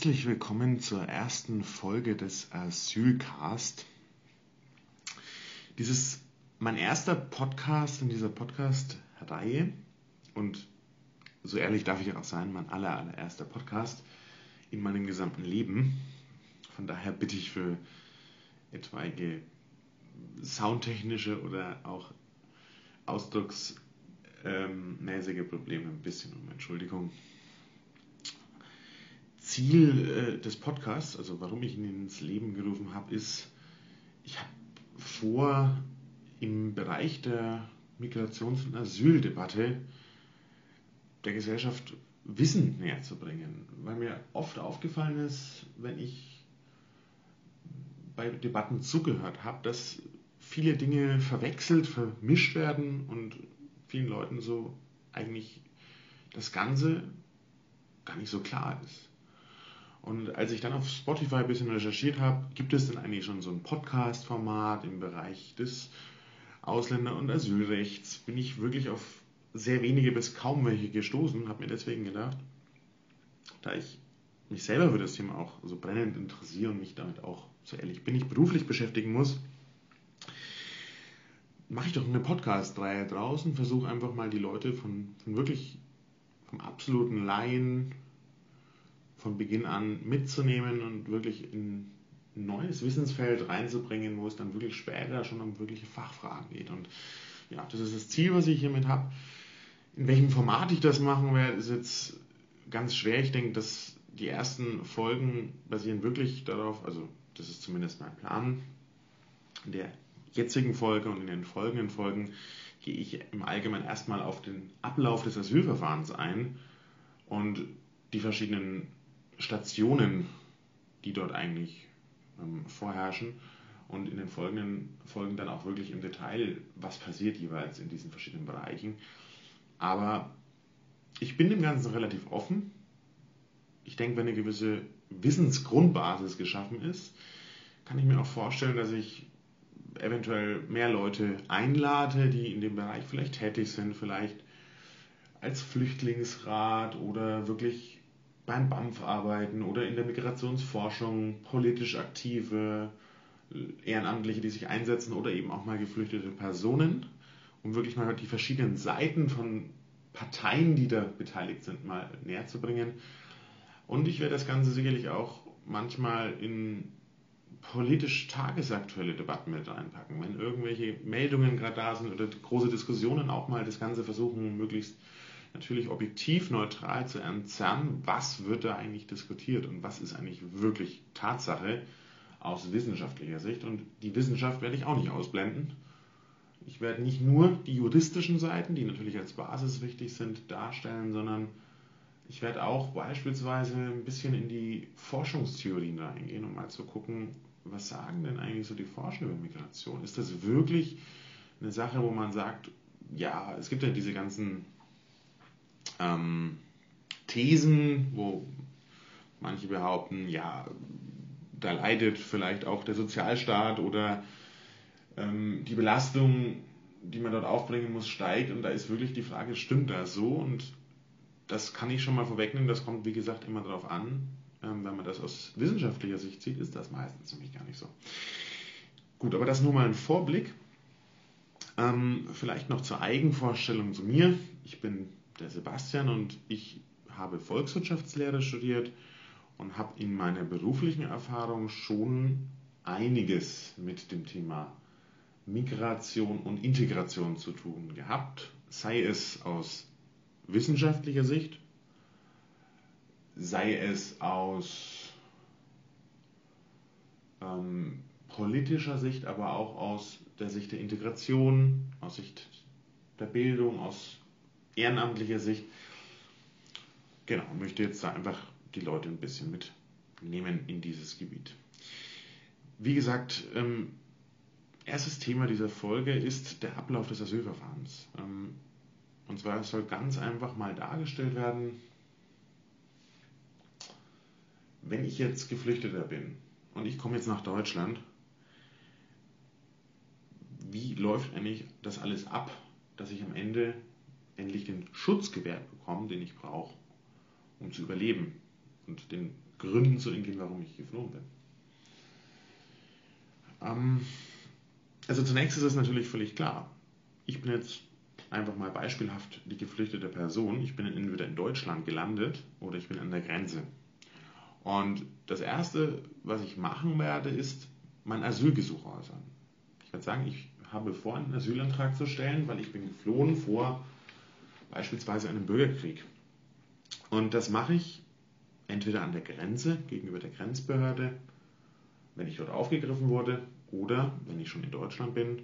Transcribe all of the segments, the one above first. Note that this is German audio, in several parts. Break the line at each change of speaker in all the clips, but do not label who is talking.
Herzlich willkommen zur ersten Folge des Asylcast. Dies mein erster Podcast in dieser Podcast-Reihe und so ehrlich darf ich auch sein, mein aller, allererster Podcast in meinem gesamten Leben. Von daher bitte ich für etwaige soundtechnische oder auch ausdrucksmäßige Probleme ein bisschen um Entschuldigung. Ziel äh, des Podcasts, also warum ich ihn ins Leben gerufen habe, ist, ich habe vor, im Bereich der Migrations- und Asyldebatte der Gesellschaft Wissen näher zu bringen. Weil mir oft aufgefallen ist, wenn ich bei Debatten zugehört habe, dass viele Dinge verwechselt, vermischt werden und vielen Leuten so eigentlich das Ganze gar nicht so klar ist. Und als ich dann auf Spotify ein bisschen recherchiert habe, gibt es denn eigentlich schon so ein Podcast-Format im Bereich des Ausländer- und Asylrechts, bin ich wirklich auf sehr wenige bis kaum welche gestoßen, habe mir deswegen gedacht, da ich mich selber für das Thema auch so brennend interessiere und mich damit auch, so ehrlich bin, ich beruflich beschäftigen muss, mache ich doch eine Podcast-Reihe draußen, versuche einfach mal die Leute von, von wirklich vom absoluten Laien von Beginn an mitzunehmen und wirklich in ein neues Wissensfeld reinzubringen, wo es dann wirklich später schon um wirkliche Fachfragen geht. Und ja, das ist das Ziel, was ich hiermit habe. In welchem Format ich das machen werde, ist jetzt ganz schwer. Ich denke, dass die ersten Folgen basieren wirklich darauf, also das ist zumindest mein Plan. In der jetzigen Folge und in den folgenden Folgen gehe ich im Allgemeinen erstmal auf den Ablauf des Asylverfahrens ein und die verschiedenen Stationen, die dort eigentlich ähm, vorherrschen und in den folgenden Folgen dann auch wirklich im Detail, was passiert jeweils in diesen verschiedenen Bereichen. Aber ich bin dem Ganzen relativ offen. Ich denke, wenn eine gewisse Wissensgrundbasis geschaffen ist, kann ich mir auch vorstellen, dass ich eventuell mehr Leute einlade, die in dem Bereich vielleicht tätig sind, vielleicht als Flüchtlingsrat oder wirklich beim BAMF arbeiten oder in der Migrationsforschung politisch aktive Ehrenamtliche, die sich einsetzen oder eben auch mal geflüchtete Personen, um wirklich mal die verschiedenen Seiten von Parteien, die da beteiligt sind, mal näher zu bringen. Und ich werde das Ganze sicherlich auch manchmal in politisch tagesaktuelle Debatten mit reinpacken. Wenn irgendwelche Meldungen gerade da sind oder große Diskussionen auch mal das Ganze versuchen, möglichst natürlich objektiv neutral zu entzerren, was wird da eigentlich diskutiert und was ist eigentlich wirklich Tatsache aus wissenschaftlicher Sicht. Und die Wissenschaft werde ich auch nicht ausblenden. Ich werde nicht nur die juristischen Seiten, die natürlich als Basis wichtig sind, darstellen, sondern ich werde auch beispielsweise ein bisschen in die Forschungstheorien reingehen, um mal zu gucken, was sagen denn eigentlich so die Forscher über Migration? Ist das wirklich eine Sache, wo man sagt, ja, es gibt ja diese ganzen ähm, Thesen, wo manche behaupten, ja, da leidet vielleicht auch der Sozialstaat oder ähm, die Belastung, die man dort aufbringen muss, steigt. Und da ist wirklich die Frage, stimmt das so? Und das kann ich schon mal vorwegnehmen, das kommt wie gesagt immer darauf an. Ähm, wenn man das aus wissenschaftlicher Sicht sieht, ist das meistens nämlich gar nicht so. Gut, aber das nur mal ein Vorblick. Ähm, vielleicht noch zur Eigenvorstellung zu mir. Ich bin der Sebastian und ich habe Volkswirtschaftslehre studiert und habe in meiner beruflichen Erfahrung schon einiges mit dem Thema Migration und Integration zu tun gehabt, sei es aus wissenschaftlicher Sicht, sei es aus ähm, politischer Sicht, aber auch aus der Sicht der Integration, aus Sicht der Bildung, aus ehrenamtlicher Sicht. Genau, möchte jetzt da einfach die Leute ein bisschen mitnehmen in dieses Gebiet. Wie gesagt, ähm, erstes Thema dieser Folge ist der Ablauf des Asylverfahrens. Ähm, und zwar soll ganz einfach mal dargestellt werden, wenn ich jetzt Geflüchteter bin und ich komme jetzt nach Deutschland, wie läuft eigentlich das alles ab, dass ich am Ende endlich den Schutz gewährt bekomme, den ich brauche, um zu überleben und den Gründen zu entgehen, warum ich geflohen bin. Ähm, also zunächst ist es natürlich völlig klar. Ich bin jetzt einfach mal beispielhaft die geflüchtete Person. Ich bin entweder in Deutschland gelandet oder ich bin an der Grenze. Und das Erste, was ich machen werde, ist mein Asylgesuch äußern. Ich werde sagen, ich habe vor, einen Asylantrag zu stellen, weil ich bin geflohen vor beispielsweise einem Bürgerkrieg. Und das mache ich entweder an der Grenze gegenüber der Grenzbehörde, wenn ich dort aufgegriffen wurde, oder wenn ich schon in Deutschland bin,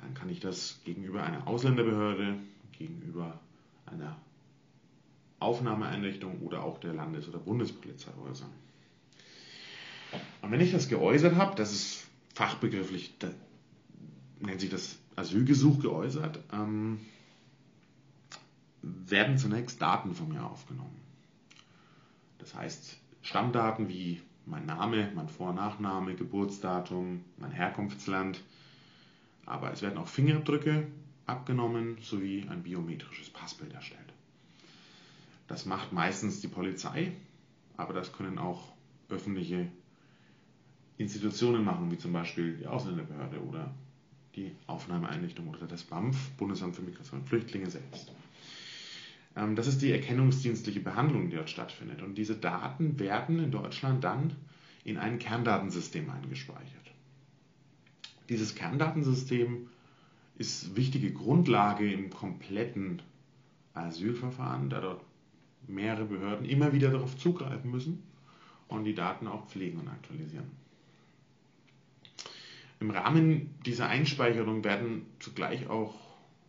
dann kann ich das gegenüber einer Ausländerbehörde, gegenüber einer Aufnahmeeinrichtung oder auch der Landes- oder Bundespolizei äußern. Und wenn ich das geäußert habe, das ist fachbegrifflich, nennt sich das Asylgesuch geäußert, ähm, werden zunächst Daten von mir aufgenommen. Das heißt Stammdaten wie mein Name, mein Vor- und Nachname, Geburtsdatum, mein Herkunftsland, aber es werden auch Fingerabdrücke abgenommen sowie ein biometrisches Passbild erstellt. Das macht meistens die Polizei, aber das können auch öffentliche Institutionen machen, wie zum Beispiel die Ausländerbehörde oder die Aufnahmeeinrichtung oder das BAMF, Bundesamt für Migration und Flüchtlinge selbst. Ähm, das ist die erkennungsdienstliche Behandlung, die dort stattfindet. Und diese Daten werden in Deutschland dann in ein Kerndatensystem eingespeichert. Dieses Kerndatensystem ist wichtige Grundlage im kompletten Asylverfahren, da dort mehrere Behörden immer wieder darauf zugreifen müssen und die Daten auch pflegen und aktualisieren. Im Rahmen dieser Einspeicherung werden zugleich auch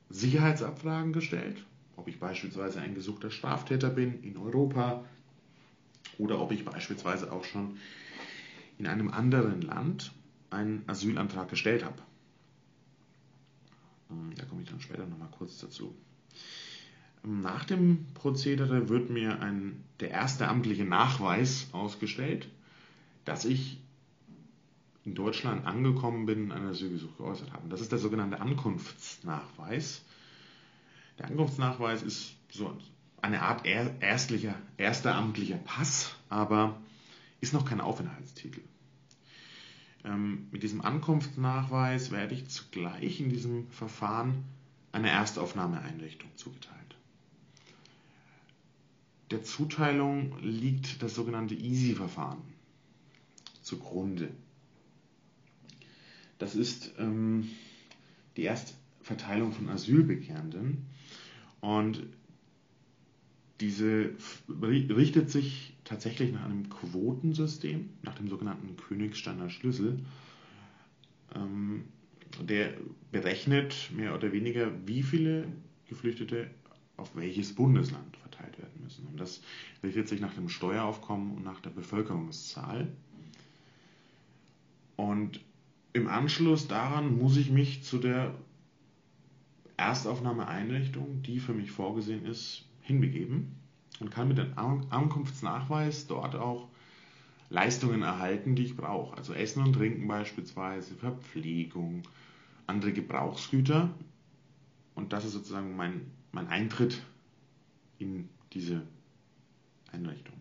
Sicherheitsabfragen gestellt, ob ich beispielsweise ein gesuchter Straftäter bin in Europa oder ob ich beispielsweise auch schon in einem anderen Land einen Asylantrag gestellt habe. Hm, da komme ich dann später nochmal kurz dazu. Nach dem Prozedere wird mir ein, der erste amtliche Nachweis ausgestellt, dass ich in Deutschland angekommen bin, ein Asylgesuch geäußert habe. Das ist der sogenannte Ankunftsnachweis. Der Ankunftsnachweis ist so eine Art erstlicher, erster amtlicher Pass, aber ist noch kein Aufenthaltstitel. Ähm, mit diesem Ankunftsnachweis werde ich zugleich in diesem Verfahren einer Erstaufnahmeeinrichtung zugeteilt. Der Zuteilung liegt das sogenannte Easy-Verfahren zugrunde. Das ist ähm, die Erstverteilung von Asylbegehrenden und diese richtet sich tatsächlich nach einem Quotensystem, nach dem sogenannten Königssteiner Schlüssel. Ähm, der berechnet mehr oder weniger, wie viele Geflüchtete auf welches Bundesland verteilt werden müssen. Und das richtet sich nach dem Steueraufkommen und nach der Bevölkerungszahl. Und im Anschluss daran muss ich mich zu der Erstaufnahmeeinrichtung, die für mich vorgesehen ist, hinbegeben und kann mit dem Ankunftsnachweis dort auch Leistungen erhalten, die ich brauche. Also Essen und Trinken beispielsweise, Verpflegung, andere Gebrauchsgüter. Und das ist sozusagen mein, mein Eintritt in diese Einrichtung.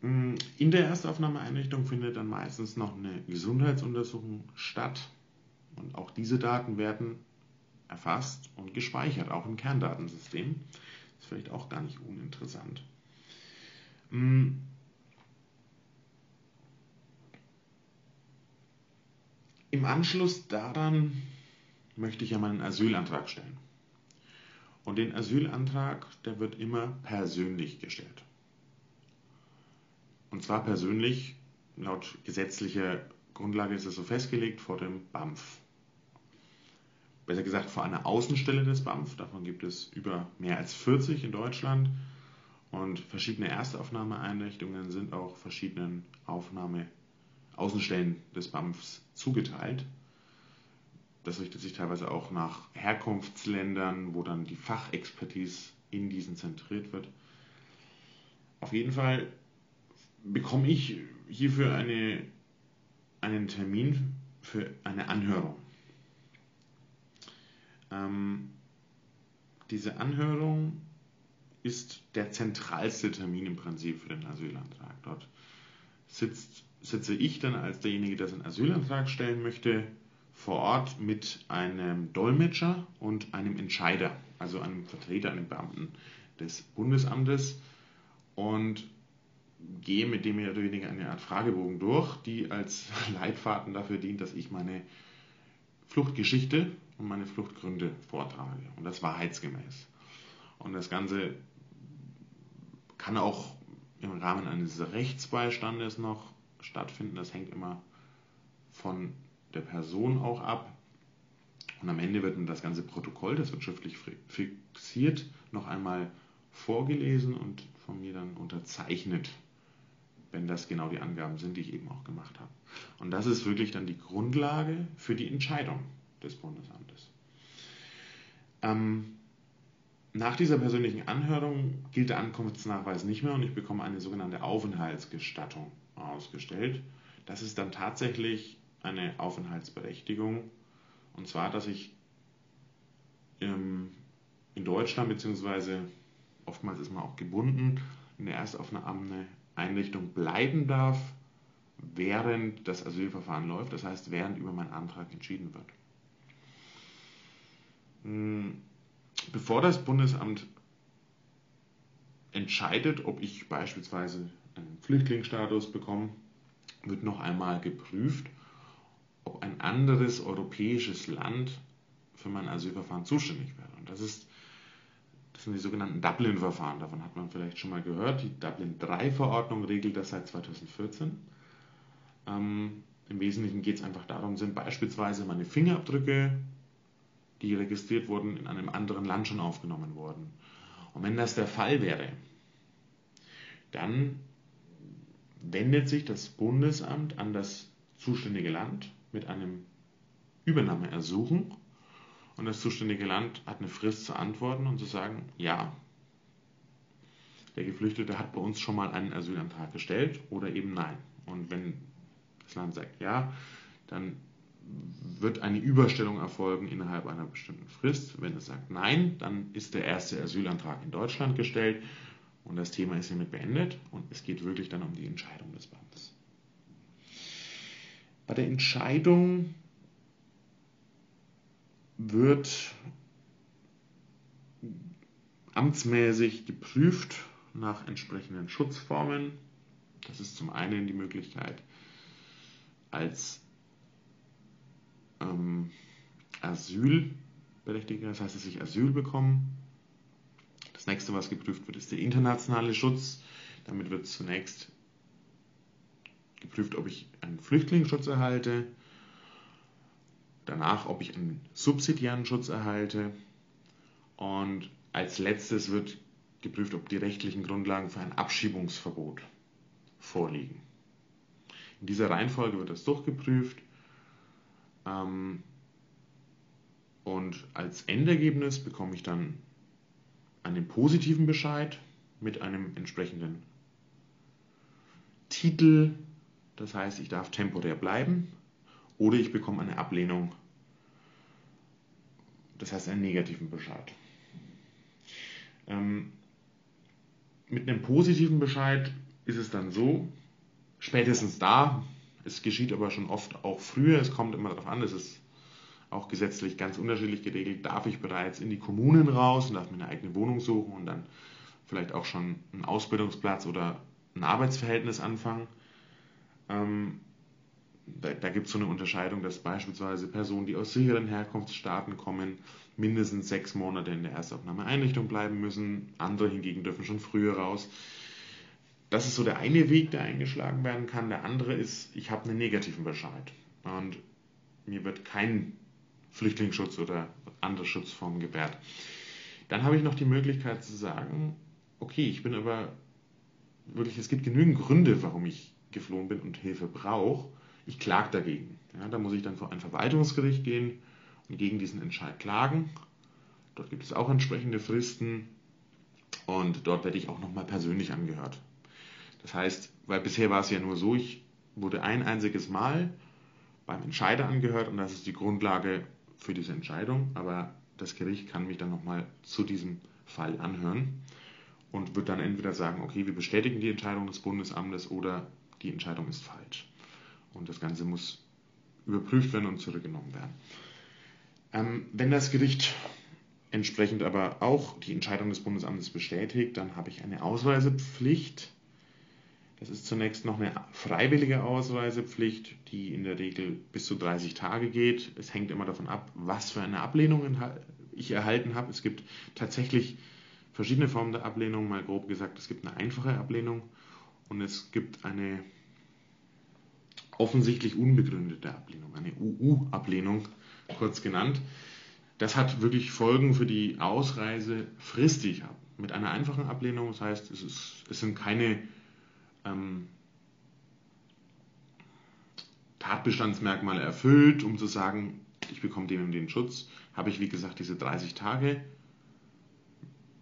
In der Erstaufnahmeeinrichtung findet dann meistens noch eine Gesundheitsuntersuchung statt. Und auch diese Daten werden erfasst und gespeichert, auch im Kerndatensystem. Das ist vielleicht auch gar nicht uninteressant. Mm. Im Anschluss daran möchte ich ja meinen Asylantrag stellen. Und den Asylantrag, der wird immer persönlich gestellt. Und zwar persönlich, laut gesetzlicher Grundlage ist es so festgelegt, vor dem BAMF. Besser gesagt vor einer Außenstelle des BAMF. Davon gibt es über mehr als 40 in Deutschland. Und verschiedene Erstaufnahmeeinrichtungen sind auch verschiedenen Aufnahme Außenstellen des BAMFs zugeteilt. Das richtet sich teilweise auch nach Herkunftsländern, wo dann die Fachexpertise in diesen zentriert wird. Auf jeden Fall bekomme ich hierfür eine, einen Termin für eine Anhörung. Ähm, diese Anhörung ist der zentralste Termin im Prinzip für den Asylantrag. Dort sitzt, sitze ich dann als derjenige, der seinen Asylantrag stellen möchte, vor Ort mit einem Dolmetscher und einem Entscheider, also einem Vertreter, einem Beamten des Bundesamtes und gehe mit dem mehr oder weniger eine Art Fragebogen durch, die als Leitfaden dafür dient, dass ich meine Fluchtgeschichte und meine Fluchtgründe vortrage und das wahrheitsgemäß. Und das Ganze kann auch im Rahmen eines Rechtsbeistandes noch stattfinden. Das hängt immer von der Person auch ab. Und am Ende wird das ganze Protokoll, das wird schriftlich fixiert, noch einmal vorgelesen und von mir dann unterzeichnet, wenn das genau die Angaben sind, die ich eben auch gemacht habe. Und das ist wirklich dann die Grundlage für die Entscheidung des Bundesamtes. Ähm, nach dieser persönlichen Anhörung gilt der Ankunftsnachweis nicht mehr und ich bekomme eine sogenannte Aufenthaltsgestattung ausgestellt. Das ist dann tatsächlich eine Aufenthaltsberechtigung. Und zwar, dass ich ähm, in Deutschland, beziehungsweise oftmals ist man auch gebunden, in der Erstaufnahme Einrichtung bleiben darf, während das Asylverfahren läuft, das heißt, während über meinen Antrag entschieden wird. Hm, bevor das Bundesamt entscheidet, ob ich beispielsweise einen Flüchtlingsstatus bekomme, wird noch einmal geprüft, ob ein anderes europäisches Land für mein Asylverfahren zuständig wäre. Und das ist das sind die sogenannten Dublin-Verfahren. Davon hat man vielleicht schon mal gehört. Die Dublin-3-Verordnung regelt das seit 2014. Ähm, Im Wesentlichen geht es einfach darum, sind beispielsweise meine Fingerabdrücke, die registriert wurden, in einem anderen Land schon aufgenommen worden. Und wenn das der Fall wäre, dann wendet sich das Bundesamt an das zuständige Land mit einem Übernahmeersuchen und das zuständige Land hat eine Frist zu antworten und zu sagen, ja, der Geflüchtete hat bei uns schon mal einen Asylantrag gestellt oder eben nein. Und wenn das Land sagt ja, dann wird eine Überstellung erfolgen innerhalb einer bestimmten Frist. Wenn es sagt nein, dann ist der erste Asylantrag in Deutschland gestellt und das Thema ist hiermit beendet und es geht wirklich dann um die Entscheidung des Bandes. Bei der Entscheidung wird amtsmäßig geprüft nach entsprechenden Schutzformen. Das ist zum einen die Möglichkeit, als ähm, Asylberechtigter, das heißt, dass ich Asyl bekomme. Das nächste, was geprüft wird, ist der internationale Schutz. Damit wird zunächst geprüft, ob ich einen Flüchtlingsschutz erhalte danach, ob ich einen subsidiären Schutz erhalte und als letztes wird geprüft, ob die rechtlichen Grundlagen für ein Abschiebungsverbot vorliegen. In dieser Reihenfolge wird das durchgeprüft und als Endergebnis bekomme ich dann einen positiven Bescheid mit einem entsprechenden Titel, das heißt, ich darf temporär bleiben oder ich bekomme eine Ablehnung, das heißt einen negativen Bescheid. Ähm, mit einem positiven Bescheid ist es dann so, spätestens da, es geschieht aber schon oft auch früher, es kommt immer darauf an, es ist auch gesetzlich ganz unterschiedlich geregelt, darf ich bereits in die Kommunen raus und darf mir eine eigene Wohnung suchen und dann vielleicht auch schon einen Ausbildungsplatz oder ein Arbeitsverhältnis anfangen. Ähm, da, da gibt es so eine Unterscheidung, dass beispielsweise Personen, die aus sicheren Herkunftsstaaten kommen, mindestens sechs Monate in der Erstaufnahmeeinrichtung bleiben müssen. Andere hingegen dürfen schon früher raus. Das ist so der eine Weg, der eingeschlagen werden kann. Der andere ist, ich habe einen negativen Bescheid und mir wird kein Flüchtlingsschutz oder andere Schutzformen gewährt. Dann habe ich noch die Möglichkeit zu sagen, okay, ich bin aber wirklich, es gibt genügend Gründe, warum ich geflohen bin und Hilfe brauche ich klage dagegen. Ja, da muss ich dann vor ein Verwaltungsgericht gehen und gegen diesen Entscheid klagen. Dort gibt es auch entsprechende Fristen und dort werde ich auch nochmal persönlich angehört. Das heißt, weil bisher war es ja nur so, ich wurde ein einziges Mal beim Entscheider angehört und das ist die Grundlage für diese Entscheidung, aber das Gericht kann mich dann nochmal zu diesem Fall anhören und wird dann entweder sagen, okay, wir bestätigen die Entscheidung des Bundesamtes oder die Entscheidung ist falsch. Und das Ganze muss überprüft werden und zurückgenommen werden. Ähm, wenn das Gericht entsprechend aber auch die Entscheidung des Bundesamtes bestätigt, dann habe ich eine Ausreisepflicht. Das ist zunächst noch eine freiwillige Ausreisepflicht, die in der Regel bis zu 30 Tage geht. Es hängt immer davon ab, was für eine Ablehnung ich erhalten habe. Es gibt tatsächlich verschiedene Formen der Ablehnung. Mal grob gesagt, es gibt eine einfache Ablehnung und es gibt eine offensichtlich unbegründete Ablehnung, eine UU-Ablehnung, kurz genannt. Das hat wirklich Folgen für die ich habe. Mit einer einfachen Ablehnung, das heißt, es, ist, es sind keine ähm, Tatbestandsmerkmale erfüllt, um zu sagen, ich bekomme und den Schutz, habe ich wie gesagt diese 30 Tage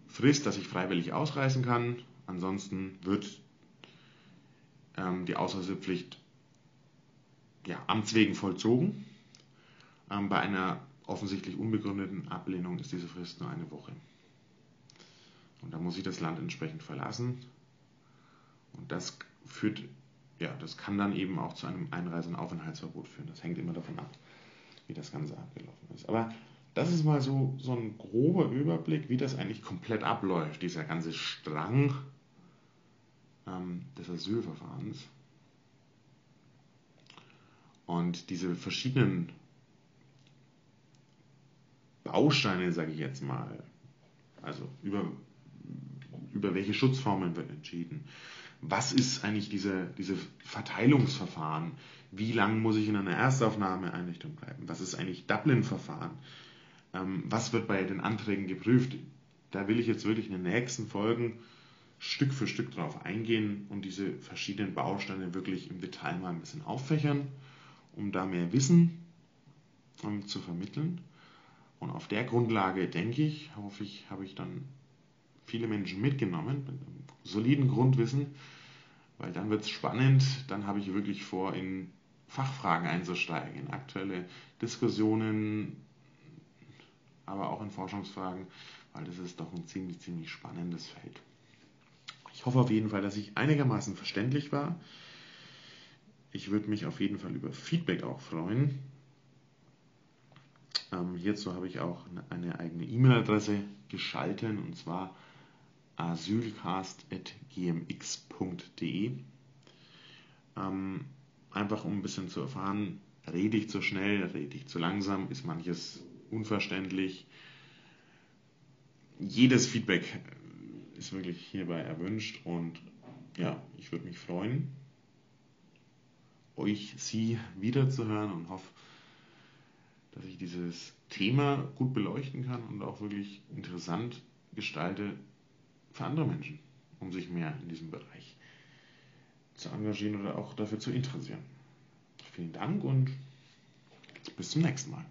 Frist, dass ich freiwillig ausreisen kann. Ansonsten wird ähm, die Ausreisepflicht ja, amts wegen vollzogen. Ähm, bei einer offensichtlich unbegründeten Ablehnung ist diese Frist nur eine Woche. Und da muss ich das Land entsprechend verlassen. Und das führt, ja, das kann dann eben auch zu einem Einreise- und Aufenthaltsverbot führen. Das hängt immer davon ab, wie das Ganze abgelaufen ist. Aber das ist mal so, so ein grober Überblick, wie das eigentlich komplett abläuft, dieser ganze Strang ähm, des Asylverfahrens. Und diese verschiedenen Bausteine, sage ich jetzt mal, also über, über welche Schutzformen wird entschieden. Was ist eigentlich diese, diese Verteilungsverfahren? Wie lange muss ich in einer Erstaufnahmeeinrichtung bleiben? Was ist eigentlich Dublin-Verfahren? Ähm, was wird bei den Anträgen geprüft? Da will ich jetzt wirklich in den nächsten Folgen Stück für Stück drauf eingehen und diese verschiedenen Bausteine wirklich im Detail mal ein bisschen auffächern, um da mehr Wissen um, zu vermitteln. Und auf der Grundlage, denke ich, hoffe ich, habe ich dann viele Menschen mitgenommen, mit einem soliden Grundwissen, weil dann wird es spannend, dann habe ich wirklich vor, in Fachfragen einzusteigen, in aktuelle Diskussionen, aber auch in Forschungsfragen, weil das ist doch ein ziemlich, ziemlich spannendes Feld. Ich hoffe auf jeden Fall, dass ich einigermaßen verständlich war. Ich würde mich auf jeden Fall über Feedback auch freuen. Ähm, hierzu habe ich auch eine eigene E-Mail-Adresse geschalten und zwar asylcast.gmx.de. Ähm, einfach um ein bisschen zu erfahren, rede ich zu schnell, rede ich zu langsam, ist manches unverständlich. Jedes Feedback ist wirklich hierbei erwünscht und ja, ich würde mich freuen, euch, Sie wiederzuhören und hoffe, dass ich dieses Thema gut beleuchten kann und auch wirklich interessant gestalte für andere Menschen, um sich mehr in diesem Bereich zu engagieren oder auch dafür zu interessieren. Vielen Dank und bis zum nächsten Mal.